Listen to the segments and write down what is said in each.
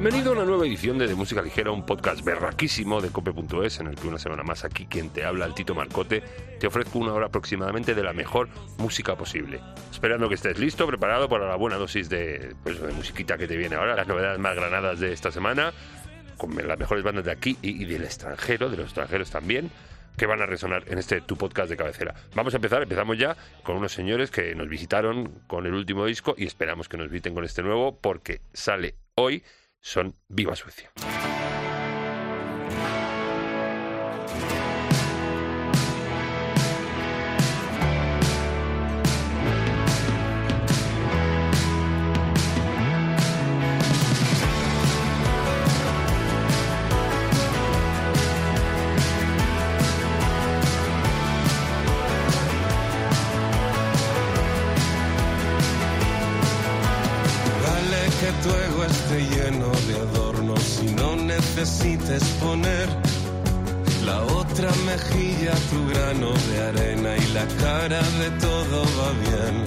Bienvenido a una nueva edición de, de Música Ligera, un podcast berraquísimo de cope.es en el que una semana más aquí quien te habla, el Tito Marcote, te ofrezco una hora aproximadamente de la mejor música posible. Esperando que estés listo, preparado para la buena dosis de, pues, de musiquita que te viene ahora, las novedades más granadas de esta semana, con las mejores bandas de aquí y, y del extranjero, de los extranjeros también que van a resonar en este tu podcast de cabecera. Vamos a empezar, empezamos ya con unos señores que nos visitaron con el último disco y esperamos que nos visiten con este nuevo porque sale hoy, son Viva Suecia. La otra mejilla, tu grano de arena y la cara de todo va bien.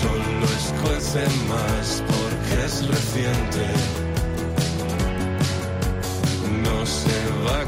Solo escuece más porque es reciente. No se va a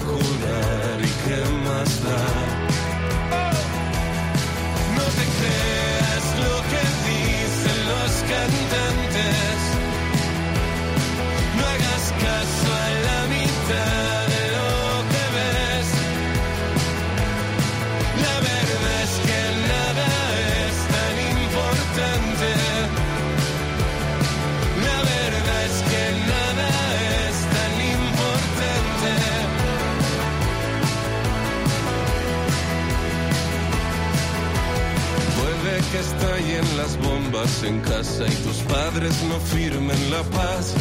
padres no firmen la paz.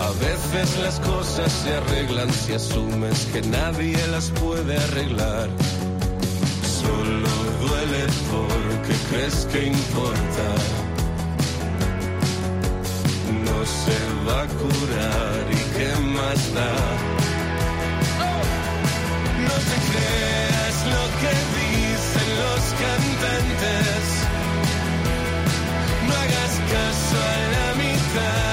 A veces las cosas se arreglan si asumes que nadie las puede arreglar. Solo duele porque crees que importa. No se va a curar y qué más da. No te creas lo que dicen los cantantes. No hagas caso a la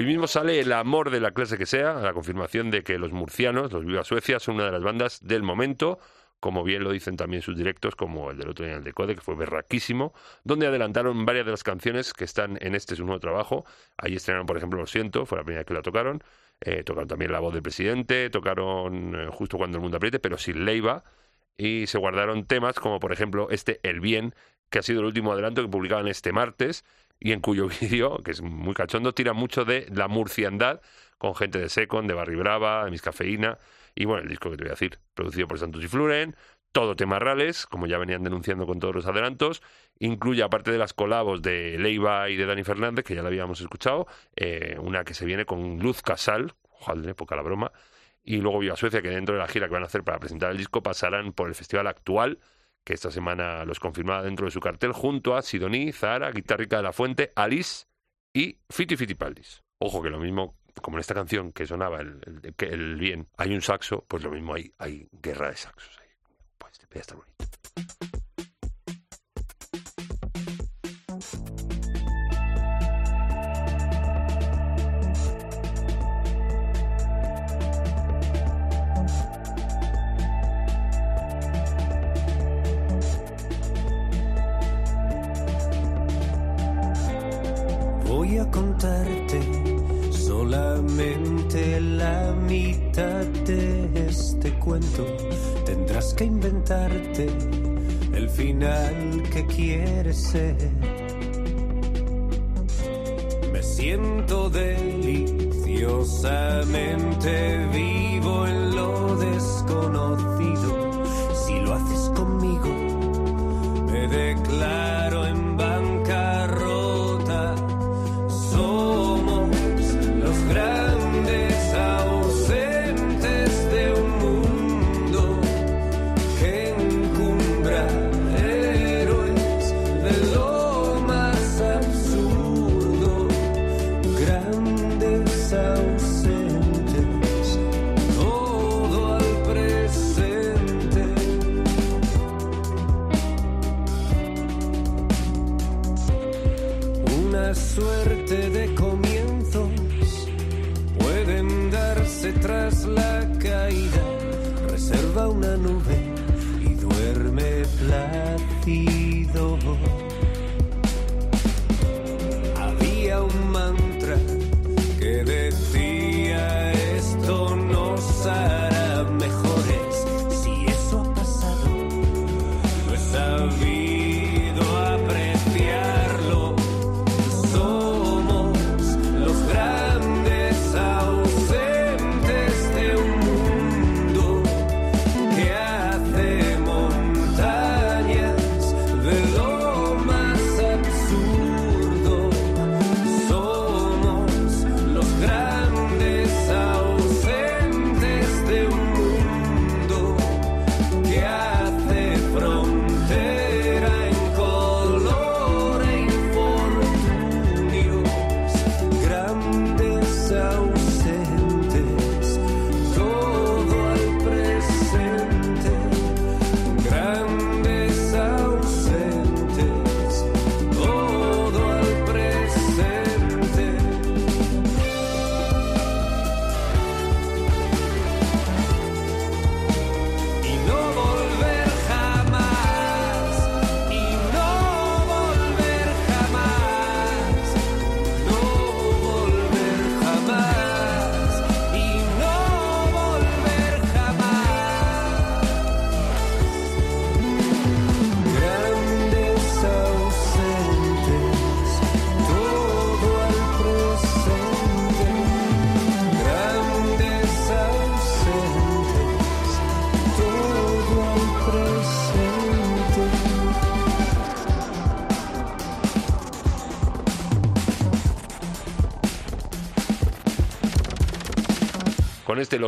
Hoy mismo sale El amor de la clase que sea, la confirmación de que los murcianos, los Viva Suecia, son una de las bandas del momento, como bien lo dicen también sus directos, como el del otro día en el Decode, que fue berraquísimo, donde adelantaron varias de las canciones que están en este su nuevo trabajo. Ahí estrenaron, por ejemplo, Lo siento, fue la primera vez que la tocaron. Eh, tocaron también La voz del presidente, tocaron eh, Justo cuando el mundo apriete, pero sin Leiva. Y se guardaron temas como, por ejemplo, este El bien, que ha sido el último adelanto que publicaban este martes y en cuyo vídeo, que es muy cachondo, tira mucho de la murciandad con gente de Secon, de Barry Brava, de Miss Cafeína. Y bueno, el disco que te voy a decir, producido por Santos y Fluren, todo temas reales, como ya venían denunciando con todos los adelantos. Incluye, aparte de las colabos de Leiva y de Dani Fernández, que ya la habíamos escuchado, eh, una que se viene con Luz Casal, joder, poca la broma, y luego Viva Suecia, que dentro de la gira que van a hacer para presentar el disco pasarán por el festival actual, que esta semana los confirmaba dentro de su cartel, junto a Sidoní, Zara, Guitarrica de la Fuente, Alice y Fiti Fitipaldis. Ojo que lo mismo, como en esta canción que sonaba el, el- el bien, hay un saxo, pues lo mismo hay, hay guerra de saxos ahí. Pues estar bonito. Inventarte el final que quieres ser. Me siento deliciosamente vivo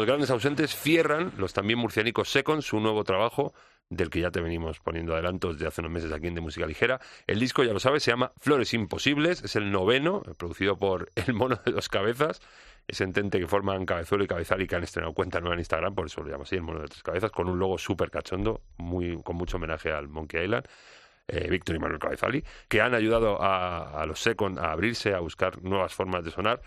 los grandes ausentes cierran los también murcianicos Second su nuevo trabajo, del que ya te venimos poniendo adelantos de hace unos meses aquí en De Música Ligera. El disco, ya lo sabes, se llama Flores Imposibles, es el noveno, producido por El Mono de Dos Cabezas, ese entente que forman Cabezuelo y Cabezal y que han estrenado cuenta nueva en Instagram, por eso lo llamo así, El Mono de Tres Cabezas, con un logo súper cachondo, muy, con mucho homenaje al Monkey Island. eh, Víctor y Manuel Cabezali, que han ayudado a, los Second a abrirse, a buscar nuevas formas de sonar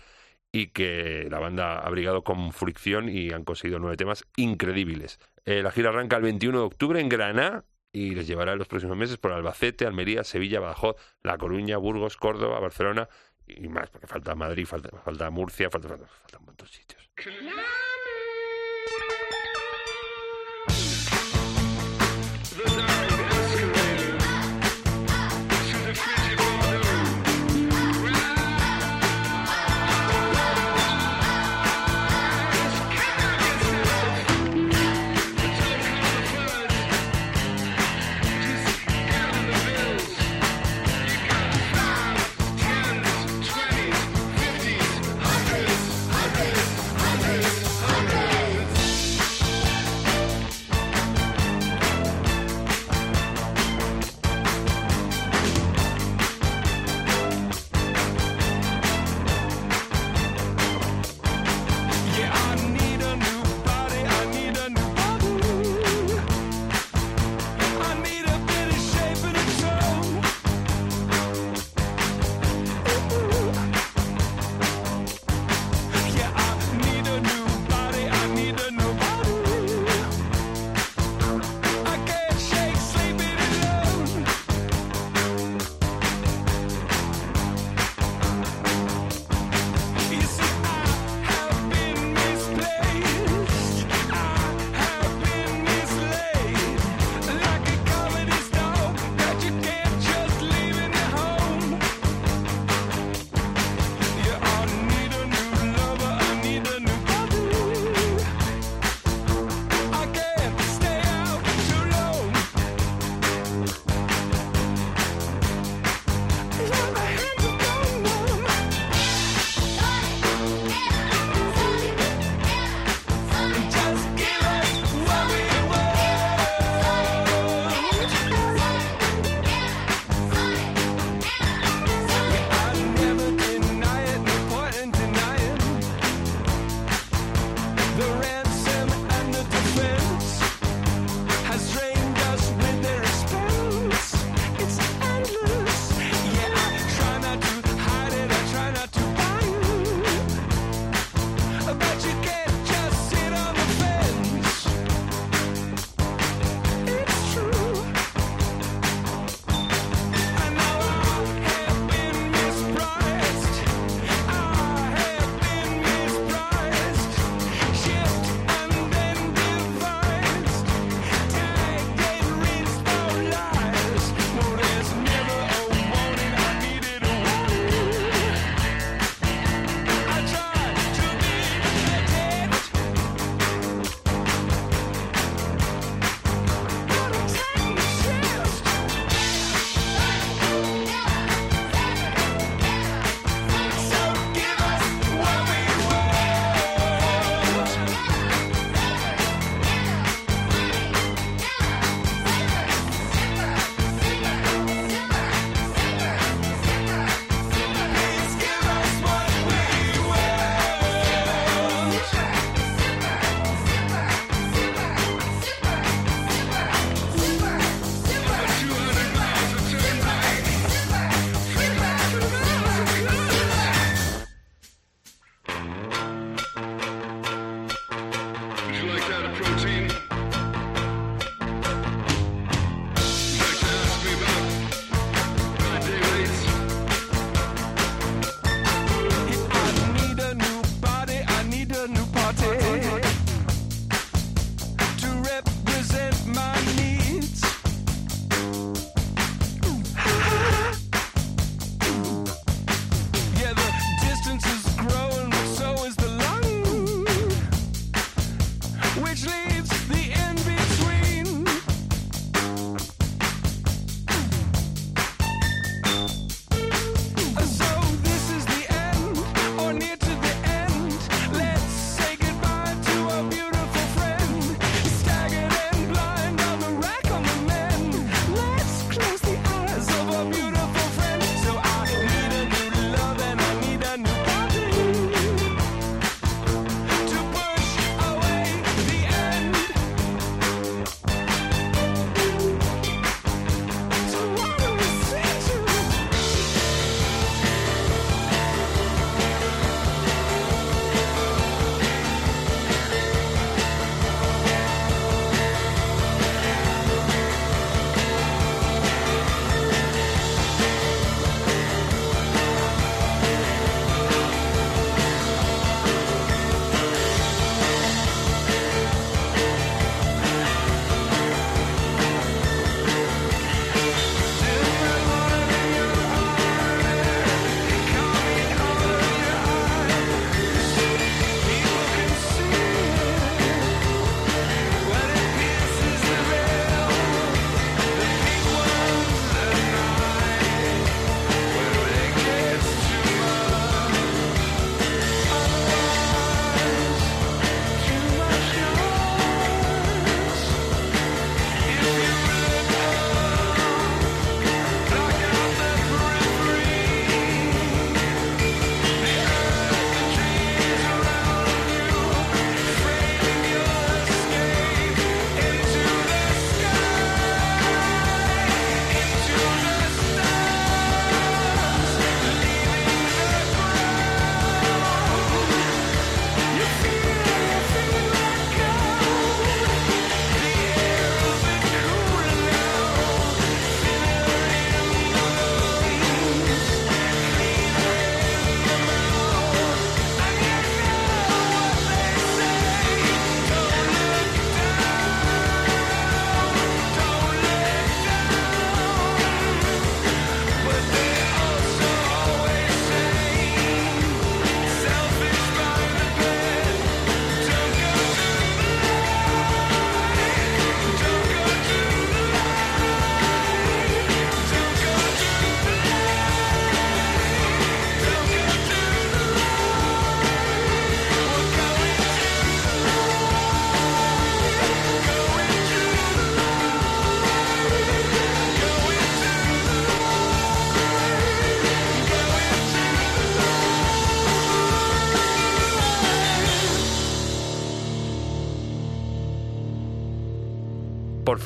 y que la banda ha brigado con fricción y han conseguido nueve temas increíbles. Eh, la gira arranca el 21 de octubre en Granada y les llevará en los próximos meses por Albacete, Almería, Sevilla, Badajoz, La Coruña, Burgos, Córdoba, Barcelona y más, porque falta Madrid, falta, falta Murcia, falta, falta, un montón de sitios.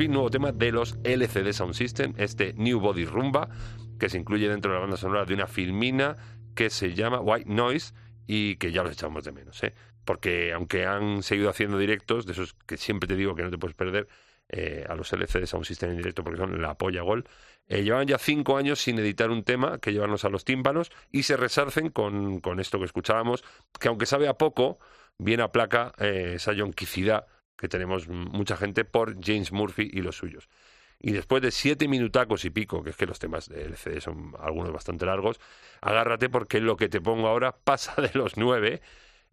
Nuevo tema de los LCD Sound System, este New Body Rumba, que se incluye dentro de la banda sonora de una filmina que se llama White Noise y que ya los echamos de menos, ¿eh? porque aunque han seguido haciendo directos, de esos que siempre te digo que no te puedes perder, eh, a los LCD Sound System en directo porque son la polla gol. Eh, llevan ya cinco años sin editar un tema que llevarnos a los tímpanos y se resarcen con, con esto que escuchábamos, que aunque sabe a poco, viene a placa eh, esa yonquicidad que tenemos mucha gente por James Murphy y los suyos. Y después de siete minutacos y pico, que es que los temas del CD son algunos bastante largos, agárrate porque lo que te pongo ahora pasa de los nueve.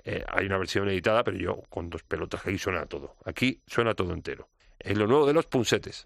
Eh, hay una versión editada, pero yo con dos pelotas ahí suena todo. Aquí suena todo entero. Es lo nuevo de los punsetes.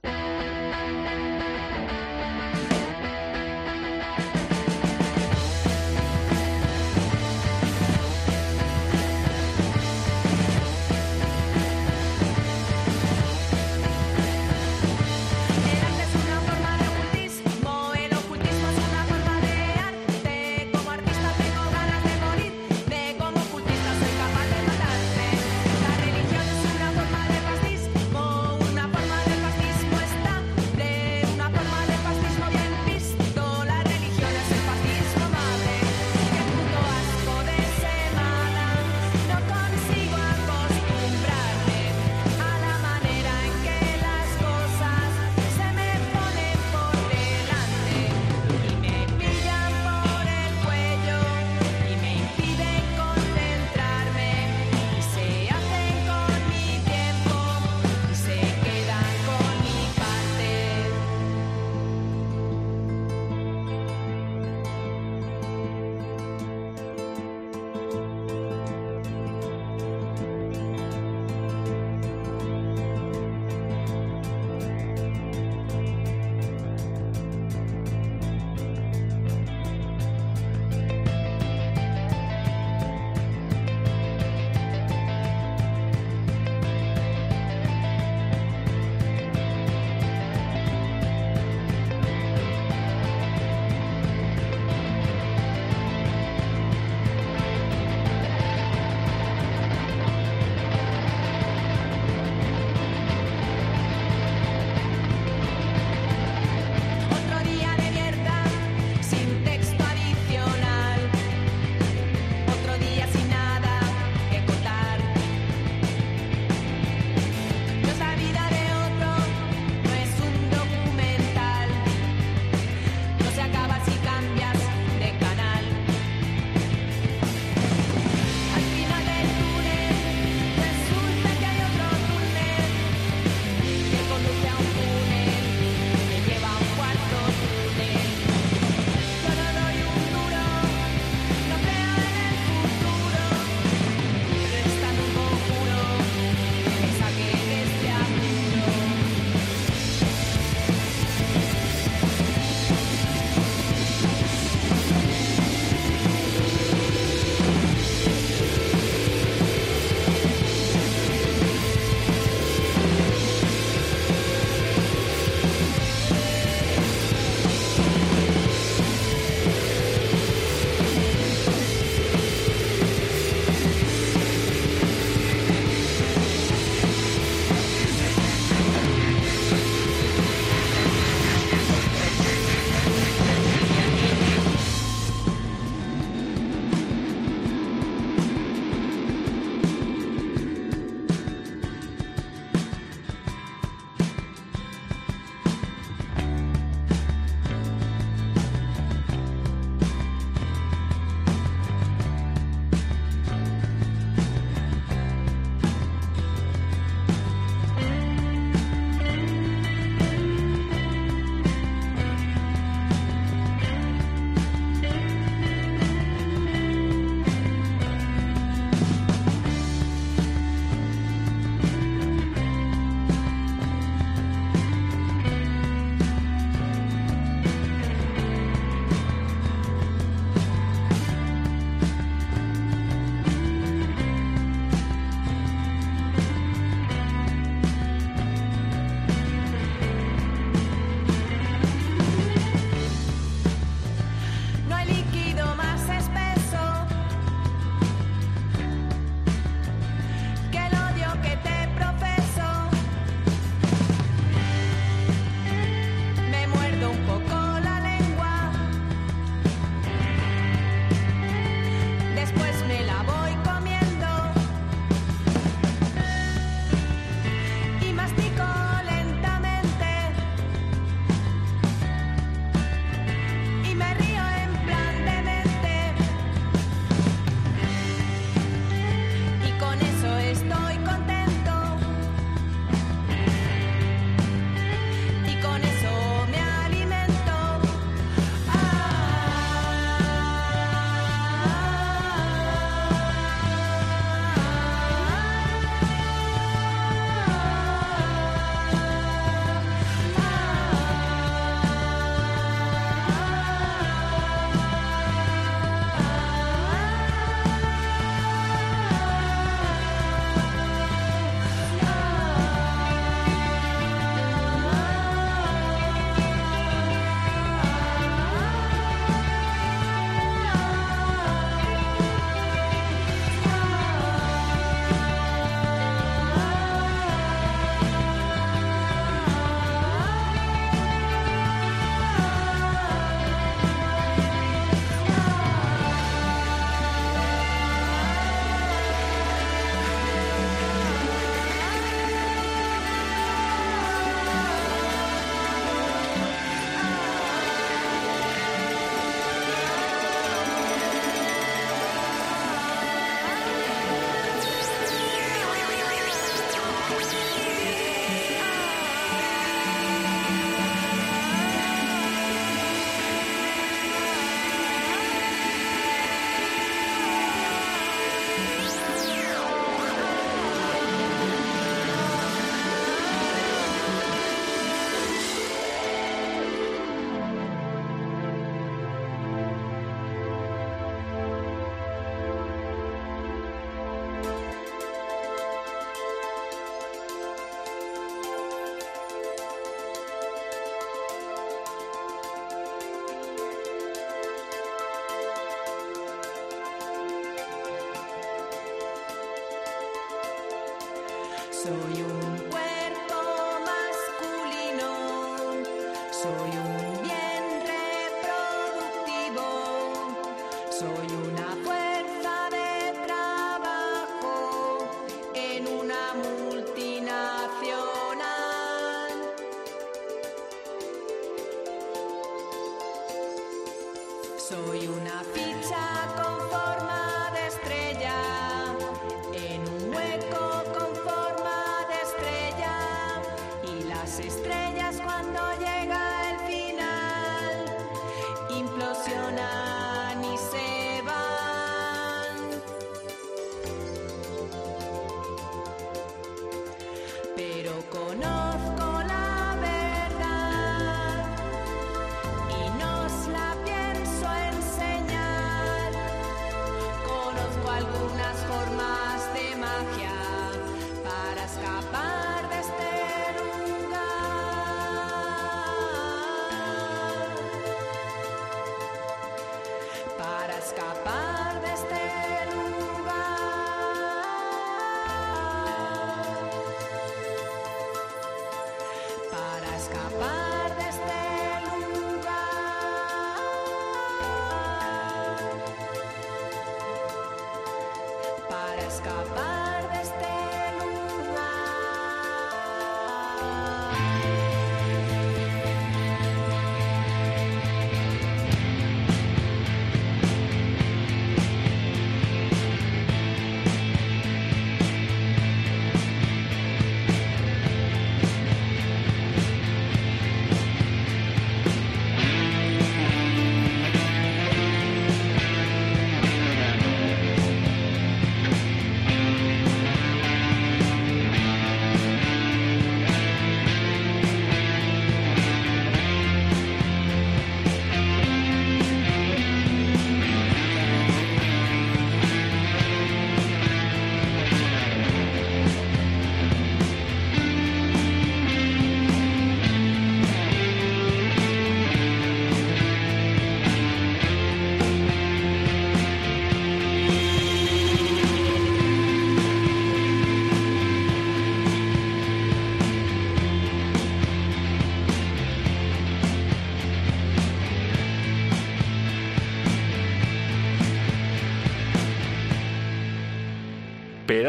So you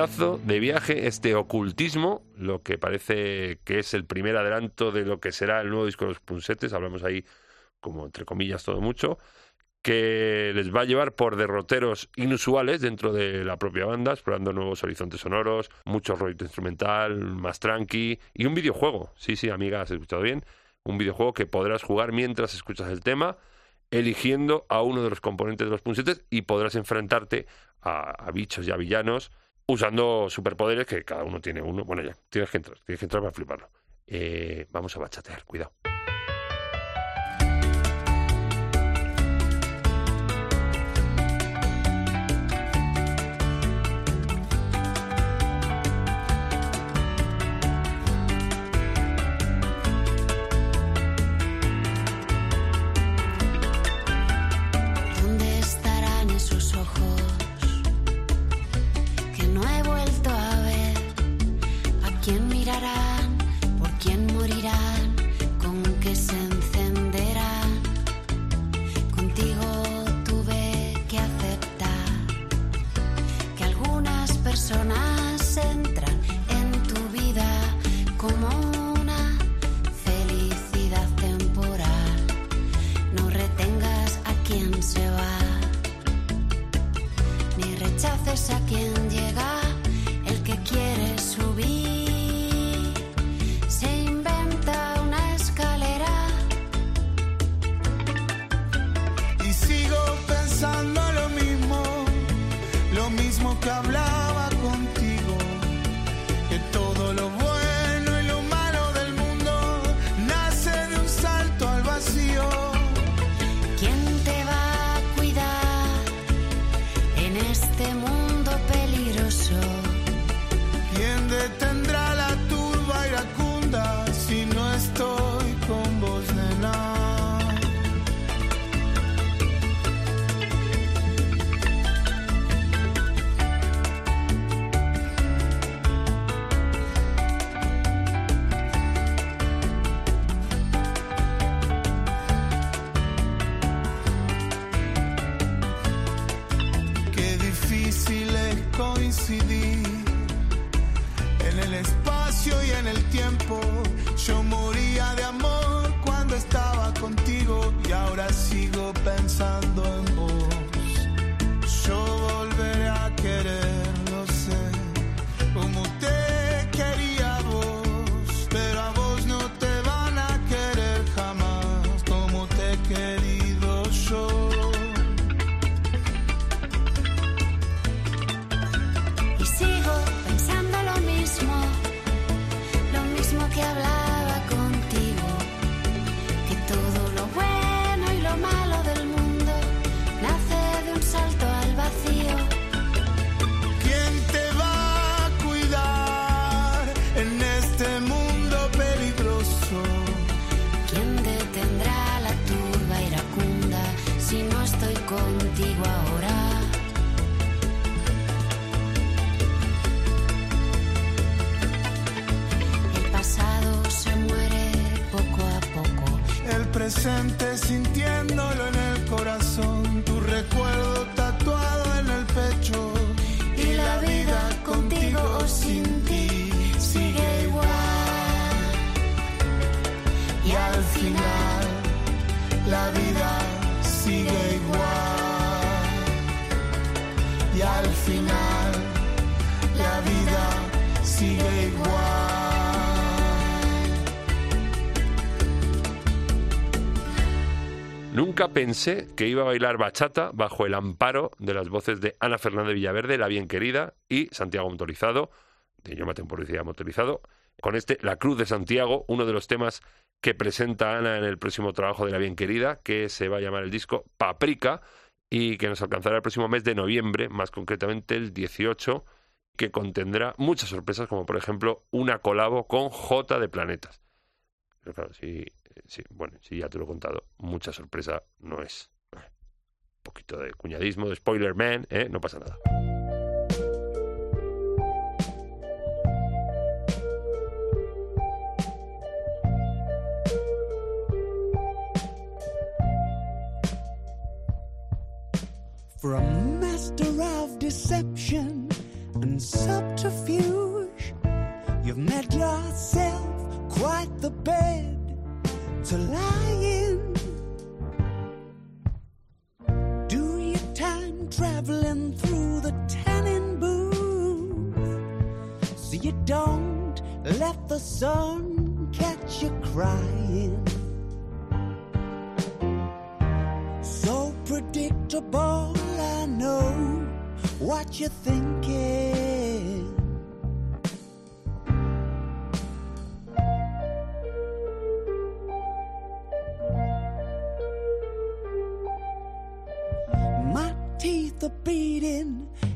de viaje, este ocultismo, lo que parece que es el primer adelanto de lo que será el nuevo disco de los Punsetes, hablamos ahí como entre comillas todo mucho, que les va a llevar por derroteros inusuales dentro de la propia banda, explorando nuevos horizontes sonoros, mucho rollo instrumental, más tranqui y un videojuego. Sí, sí, amiga, has escuchado bien. Un videojuego que podrás jugar mientras escuchas el tema, eligiendo a uno de los componentes de los punsetes y podrás enfrentarte a, a bichos y a villanos usando superpoderes que cada uno tiene uno. Bueno, ya, tienes que entrar, tienes que entrar para fliparlo. Eh, vamos a bachatear, cuidado. Que iba a bailar bachata bajo el amparo de las voces de Ana Fernández Villaverde, La Bien Querida, y Santiago Motorizado, de Idioma Temporizada Motorizado, con este La Cruz de Santiago, uno de los temas que presenta Ana en el próximo trabajo de La Bien Querida, que se va a llamar el disco Paprika, y que nos alcanzará el próximo mes de noviembre, más concretamente el 18, que contendrá muchas sorpresas, como por ejemplo una colabo con J de Planetas. Pero sí, bueno, sí, ya te lo he contado, mucha sorpresa no es. Un poquito de cuñadismo, de spoiler man, ¿eh? no pasa nada. For a master of deception and subterfuge, you've made yourself quite the bed to in. Do your time traveling through the tanning booth so you don't let the sun catch you crying. So predictable, I know what you're thinking.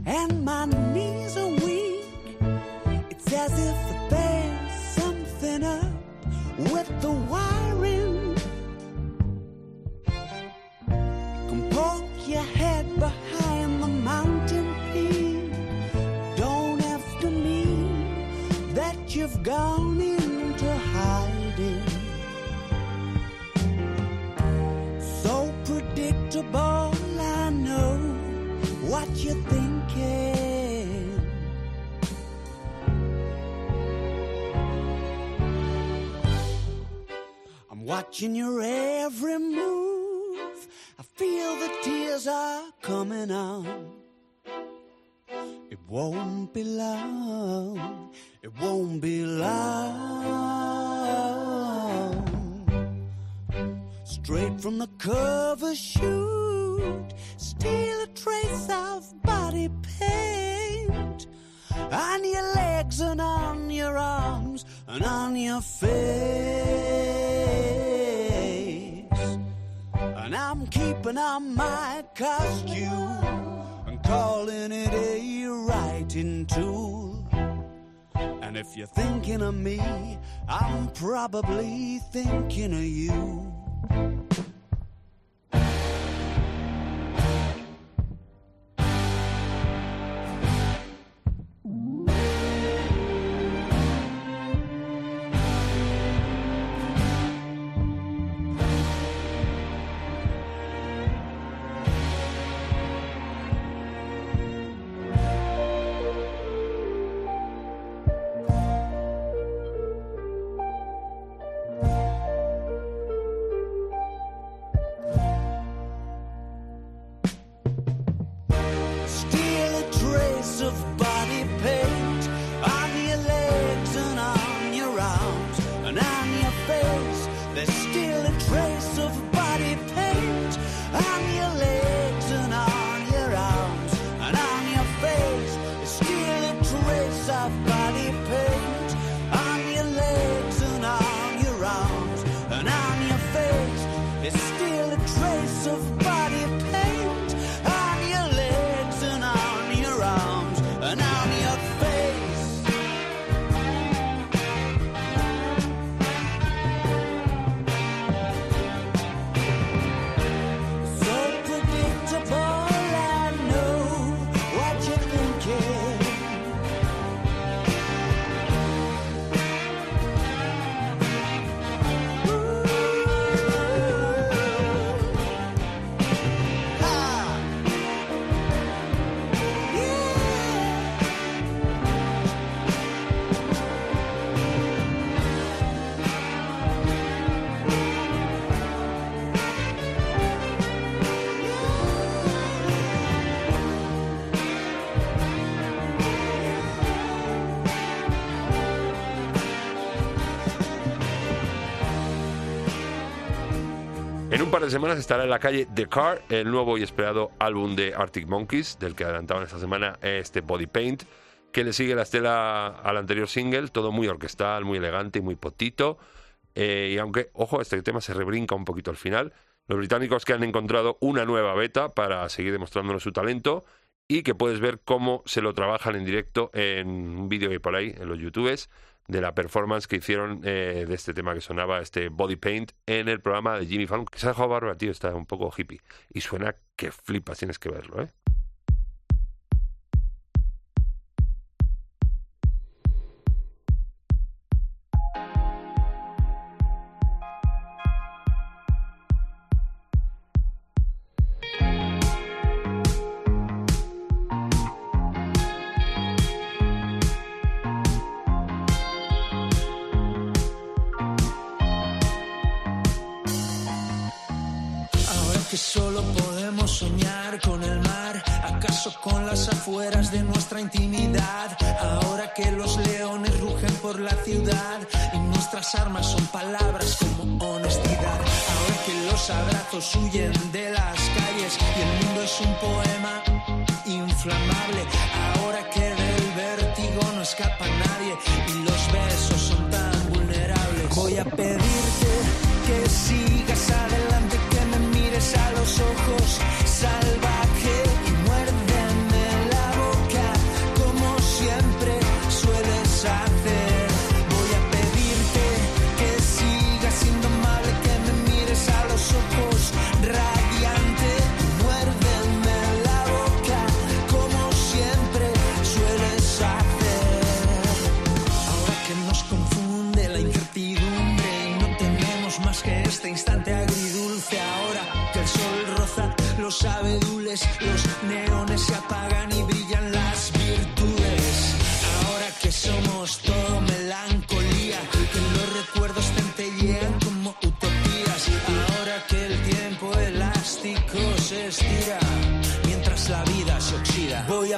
And my knees are weak. It's as if there's something up with the wiring. Come poke your head behind the mountain peak. Don't have to mean that you've gone into hiding. So predictable, I know what you're thinking. I'm watching your every move. I feel the tears are coming on. It won't be long. It won't be long. Straight from the cover shoot, steal a trace of body paint on your legs and on your arms and on your face. And I'm keeping on my costume and calling it a writing tool. And if you're thinking of me, I'm probably thinking of you. De semanas estará en la calle The Car, el nuevo y esperado álbum de Arctic Monkeys, del que adelantaban esta semana este Body Paint, que le sigue la estela al anterior single, todo muy orquestal, muy elegante y muy potito. Eh, y aunque, ojo, este tema se rebrinca un poquito al final, los británicos que han encontrado una nueva beta para seguir demostrándonos su talento y que puedes ver cómo se lo trabajan en directo en un vídeo que hay por ahí, en los youtubes, de la performance que hicieron eh, de este tema que sonaba, este Body Paint, en el programa de Jimmy Fallon, que se ha dejado barba, tío, está un poco hippie. Y suena que flipas, tienes que verlo, ¿eh?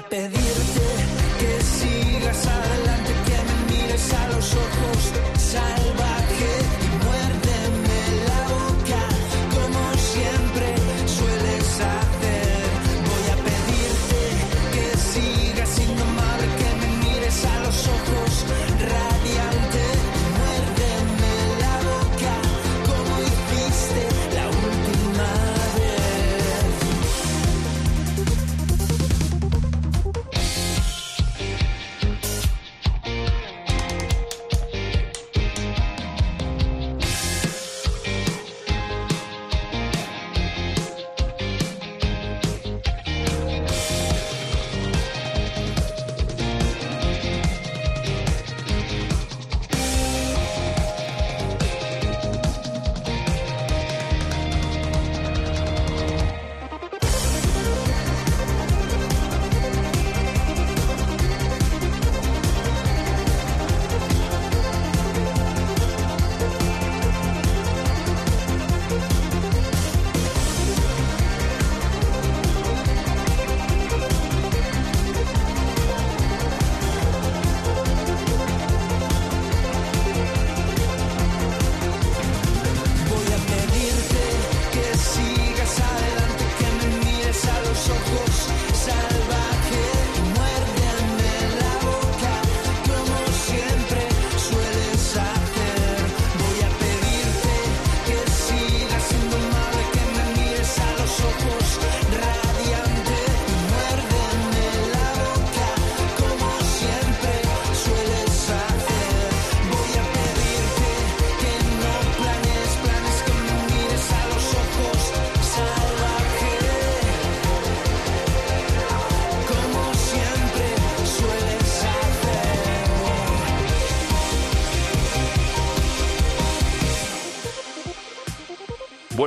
Pedirte que sigas adelante,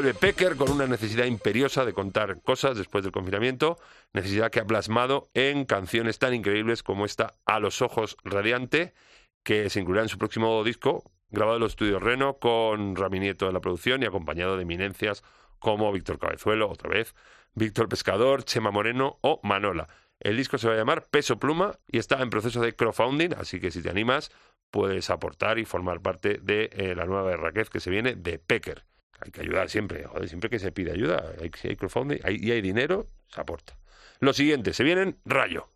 Vuelve Pecker con una necesidad imperiosa de contar cosas después del confinamiento, necesidad que ha plasmado en canciones tan increíbles como esta A los ojos radiante, que se incluirá en su próximo disco, grabado en los estudios Reno con Rami Nieto en la producción y acompañado de eminencias como Víctor Cabezuelo, otra vez, Víctor Pescador, Chema Moreno o Manola. El disco se va a llamar Peso Pluma y está en proceso de crowdfunding, así que si te animas puedes aportar y formar parte de eh, la nueva Raquez que se viene de Pecker. Hay que ayudar siempre, joder, siempre que se pide ayuda, hay, hay crowdfunding y hay dinero, se aporta. Lo siguiente, se vienen Rayo.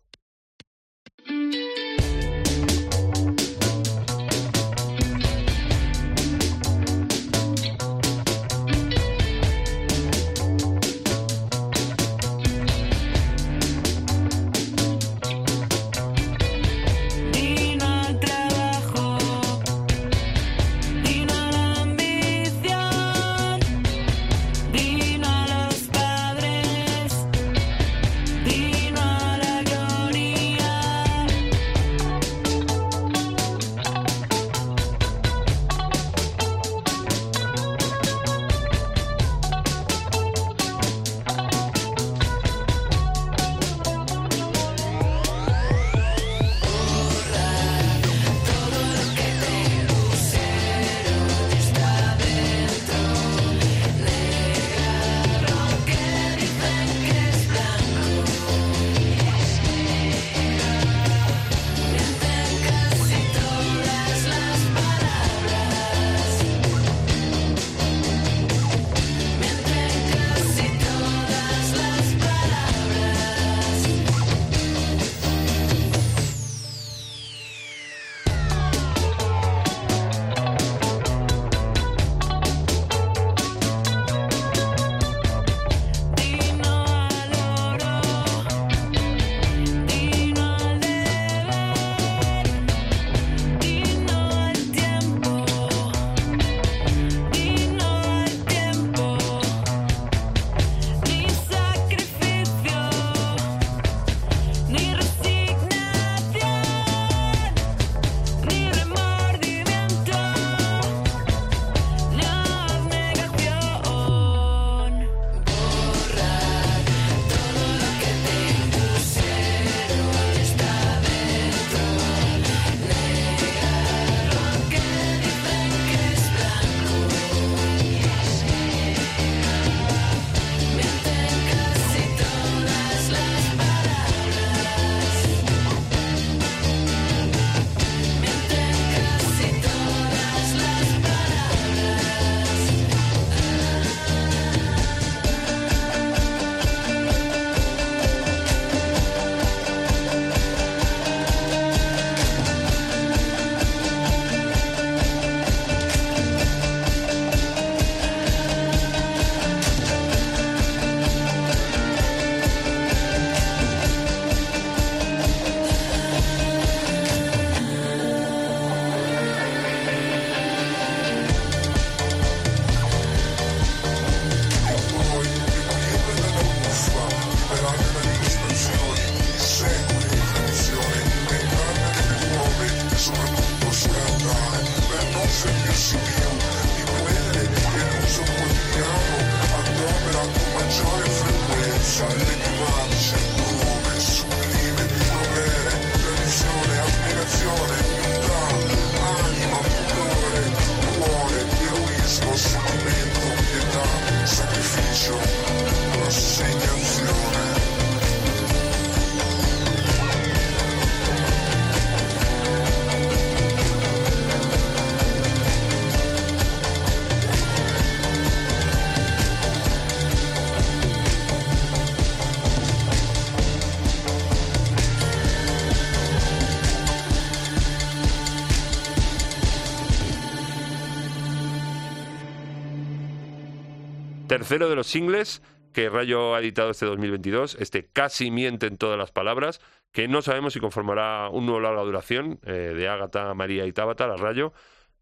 Tercero de los singles que Rayo ha editado este 2022, este Casi mienten todas las palabras, que no sabemos si conformará un nuevo larga duración eh, de Ágata, María y Tábata, la Rayo.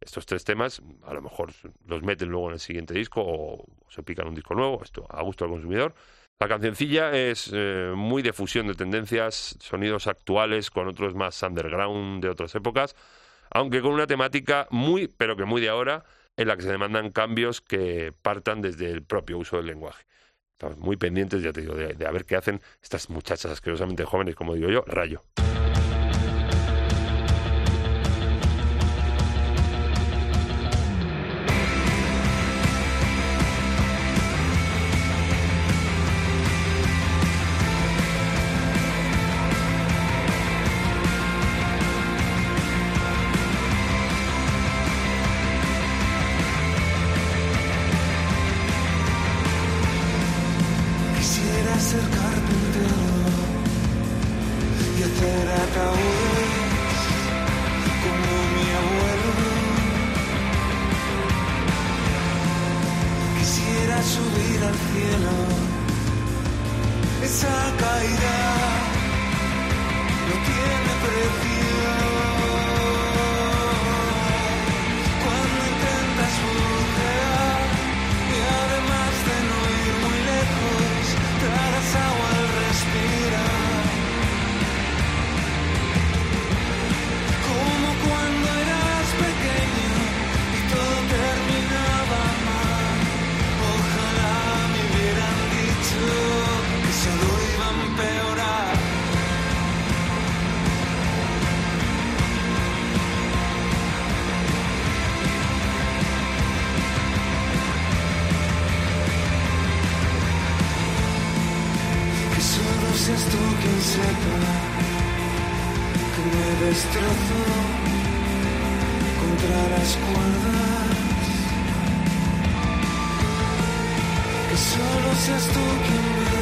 Estos tres temas a lo mejor los meten luego en el siguiente disco o se pican un disco nuevo, esto a gusto del consumidor. La cancioncilla es eh, muy de fusión de tendencias, sonidos actuales con otros más underground de otras épocas, aunque con una temática muy, pero que muy de ahora, en la que se demandan cambios que partan desde el propio uso del lenguaje. Estamos muy pendientes, ya te digo, de, a ver qué hacen estas muchachas asquerosamente jóvenes, como digo yo, rayo. Subir al cielo, esa caída no tiene precio. Que me destrozo contra las cuerdas. Que solo seas tú quien vea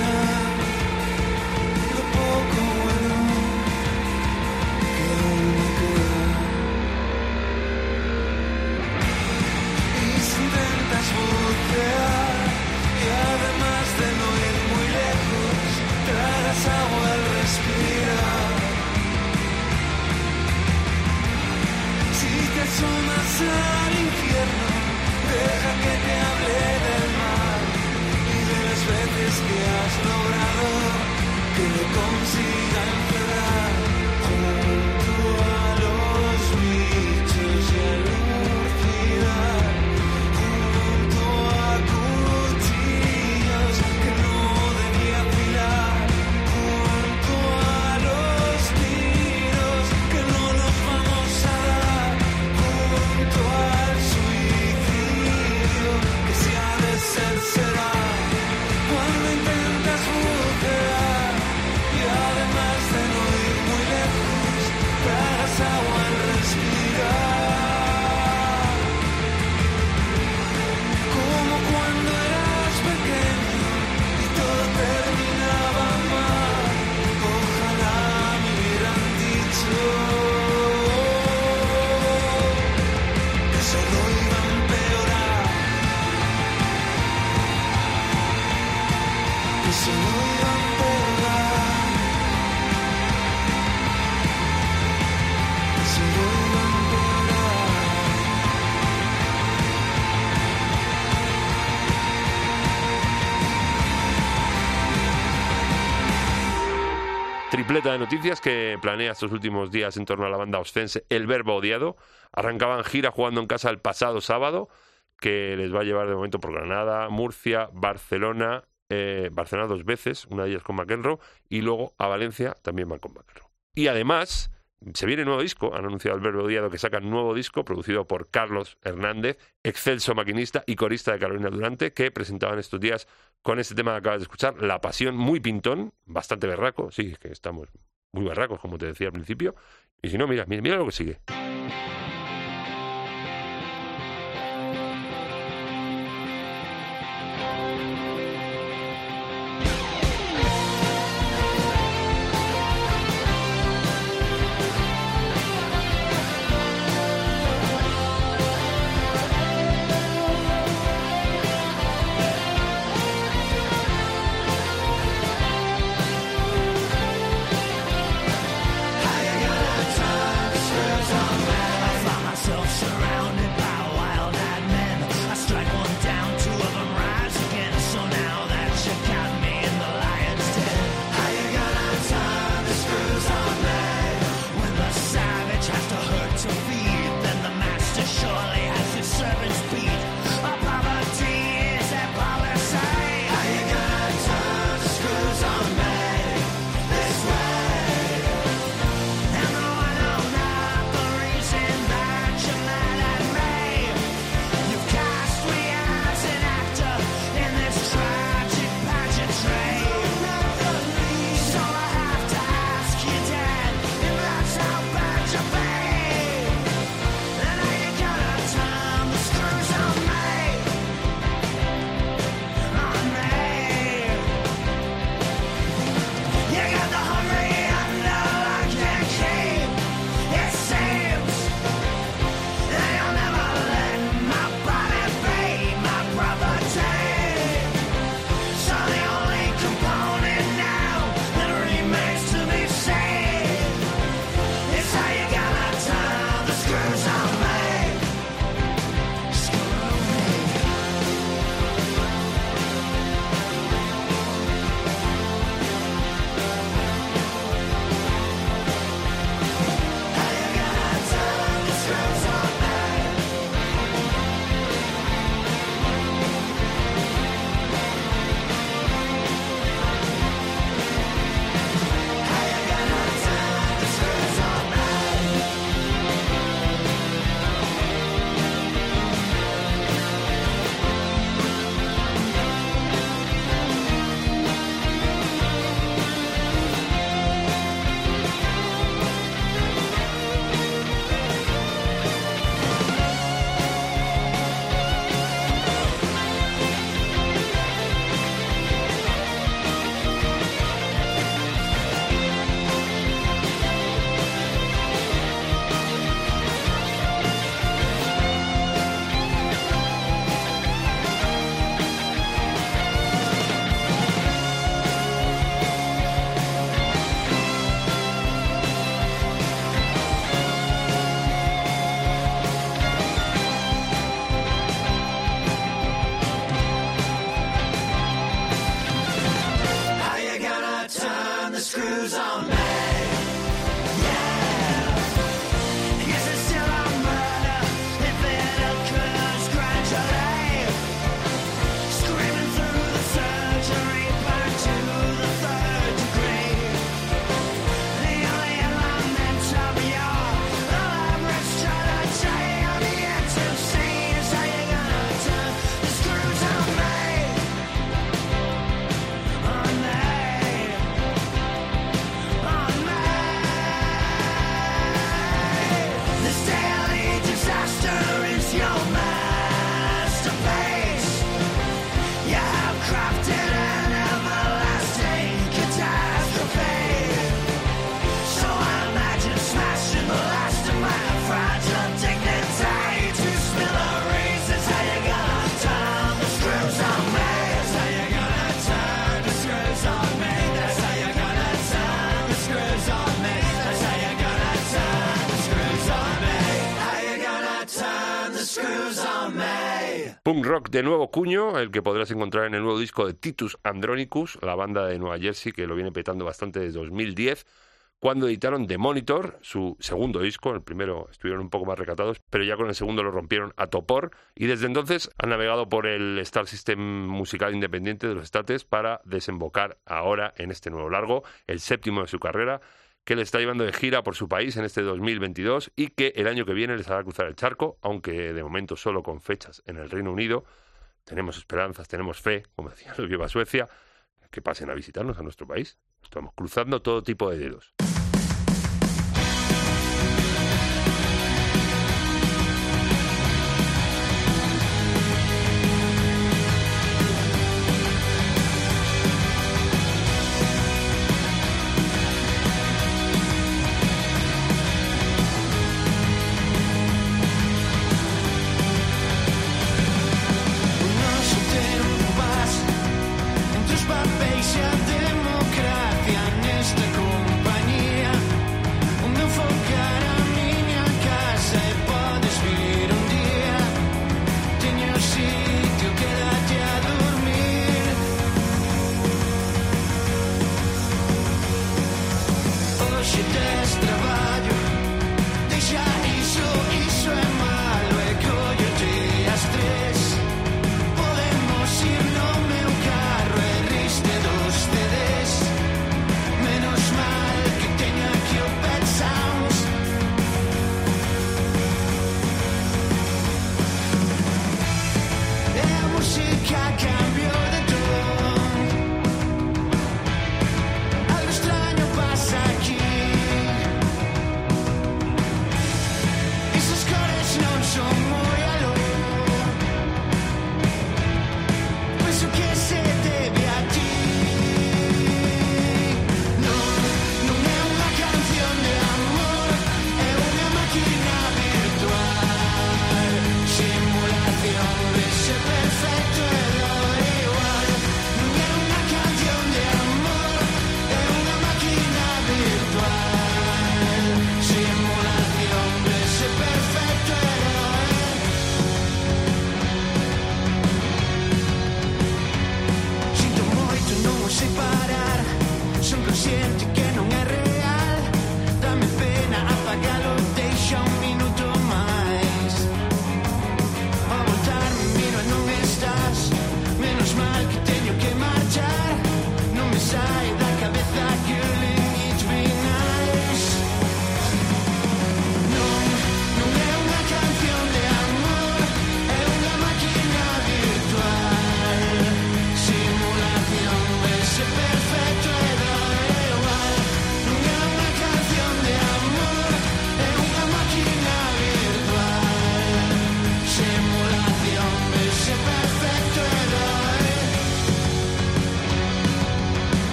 que Tripleta de noticias que planea estos últimos días en torno a la banda oscense El Verbo Odiado. Arrancaban gira jugando en casa el pasado sábado, que les va a llevar de momento por Granada, Murcia, Barcelona, eh, Barcelona dos veces, una de ellas con McEnroe, y luego a Valencia también van con McEnroe. Y además, se viene nuevo disco, han anunciado el Verbo Odiado que sacan nuevo disco producido por Carlos Hernández, excelso maquinista y corista de Carolina Durante, que presentaban estos días con este tema que acabas de escuchar, La Pasión, muy pintón, bastante berraco, sí, que estamos muy berracos, como te decía al principio, y si no, mira, mira, mira lo que sigue. De nuevo cuño, el que podrás encontrar en el nuevo disco de Titus Andronicus, la banda de Nueva Jersey que lo viene petando bastante desde 2010, cuando editaron The Monitor, su segundo disco. El primero estuvieron un poco más recatados, pero ya con el segundo lo rompieron a topor y desde entonces han navegado por el Star System musical independiente de los States para desembocar ahora en este nuevo largo, el séptimo de su carrera que le está llevando de gira por su país en este 2022 y que el año que viene les hará cruzar el charco, aunque de momento solo con fechas en el Reino Unido. Tenemos esperanzas, tenemos fe, como decía los Viva Suecia, que pasen a visitarnos a nuestro país. Estamos cruzando todo tipo de dedos.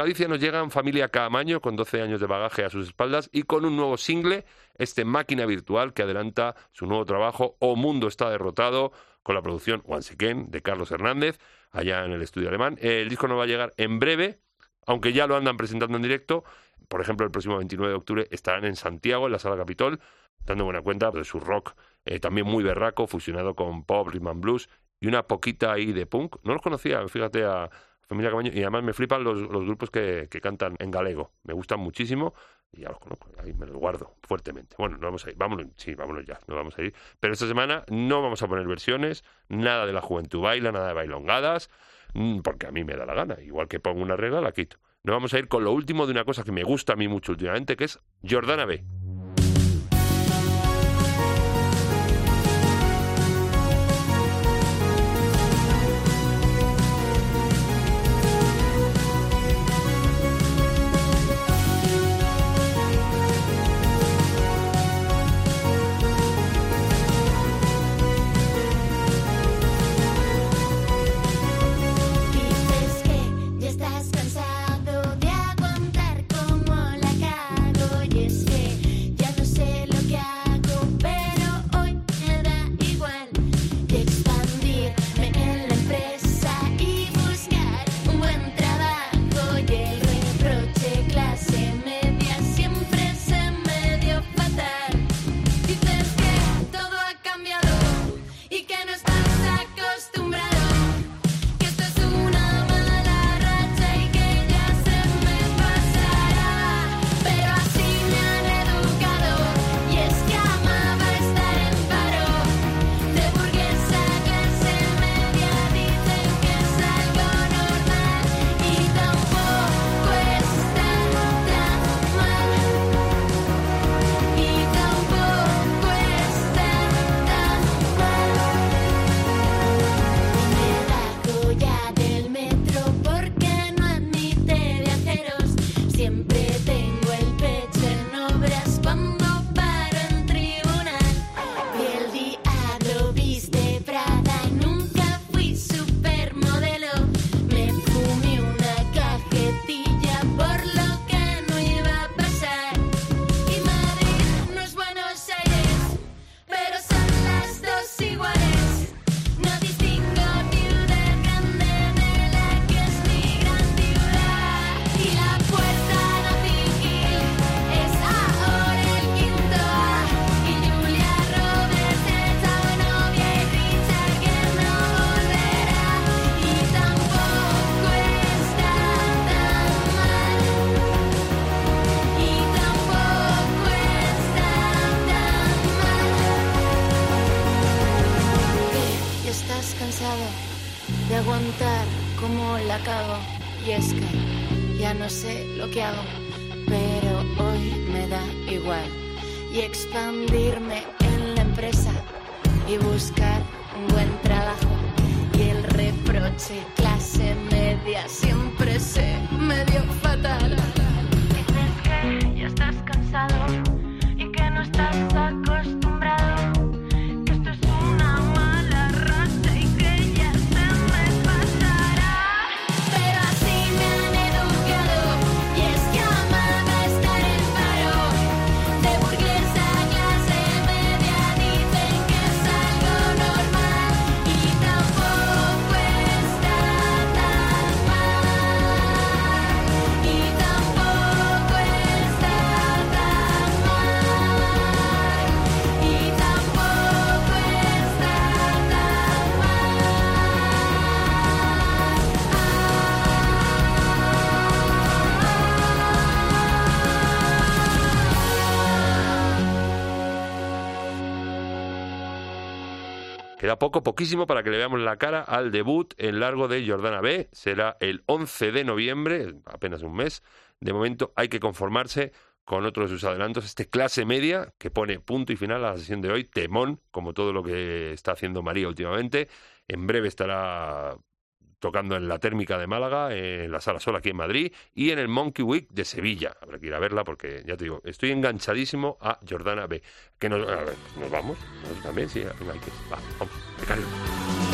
Galicia nos llegan Familia Caamaño con 12 años de bagaje a sus espaldas y con un nuevo single, este Máquina Virtual que adelanta su nuevo trabajo O Mundo está derrotado con la producción Once Again de Carlos Hernández allá en el estudio alemán. El disco nos va a llegar en breve, aunque ya lo andan presentando en directo. Por ejemplo, el próximo 29 de octubre estarán en Santiago, en la Sala Capitol, dando buena cuenta de su rock eh, también muy berraco, fusionado con pop, rhythm and blues y una poquita ahí de punk. No los conocía, fíjate, a Familia Camaño. Y además me flipan los, los grupos que, que cantan en galego. Me gustan muchísimo y ya los conozco. Ahí me los guardo fuertemente. Bueno, no vamos a ir. Vámonos, sí, vámonos ya. No vamos a ir. Pero esta semana no vamos a poner versiones, nada de la juventud baila, nada de bailongadas, mm, porque a mí me da la gana. Igual que pongo una regla, la quito. No vamos a ir con lo último de una cosa que me gusta a mí mucho últimamente, que es Jordana B. poco, poquísimo para que le veamos la cara al debut en largo de Jordana B. Será el 11 de noviembre, apenas un mes. De momento hay que conformarse con otro de sus adelantos, este clase media que pone punto y final a la sesión de hoy, temón, como todo lo que está haciendo María últimamente. En breve estará tocando en la térmica de Málaga, en la Sala Sol aquí en Madrid y en el Monkey Week de Sevilla. Habrá que ir a verla porque, ya te digo, estoy enganchadísimo a Jordana B. Que nos, a ver, ¿nos vamos? ¿Nosotros también? Sí, hay que... Va, vamos, de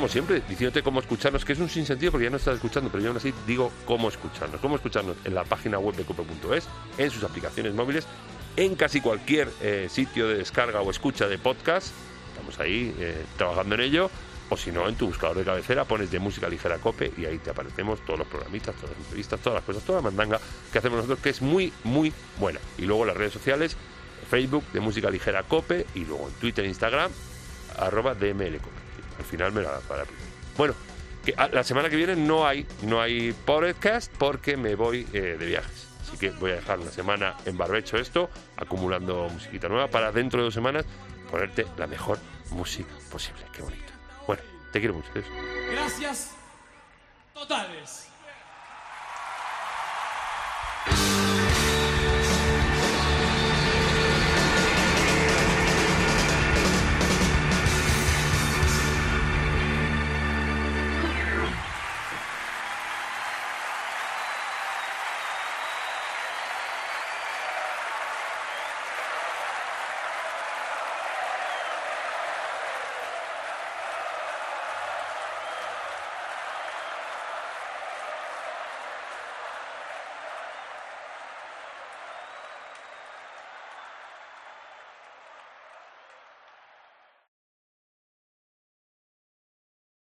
como siempre, diciéndote cómo escucharnos, que es un sinsentido porque ya no estás escuchando, pero yo aún así digo cómo escucharnos. Cómo escucharnos en la página web de cope.es, en sus aplicaciones móviles, en casi cualquier eh, sitio de descarga o escucha de podcast. Estamos ahí eh, trabajando en ello. O si no, en tu buscador de cabecera pones de música ligera cope y ahí te aparecemos todos los programitas, todas las entrevistas, todas las cosas, toda la mandanga que hacemos nosotros, que es muy, muy buena. Y luego las redes sociales, Facebook de música ligera cope y luego en Twitter e Instagram, arroba DMLcope. Al final me la da para. Bueno, que la semana que viene no hay, no hay podcast porque me voy eh, de viajes. Así que voy a dejar una semana en barbecho esto, acumulando musiquita nueva para dentro de dos semanas ponerte la mejor música posible. Qué bonito. Bueno, te quiero mucho. Gracias totales.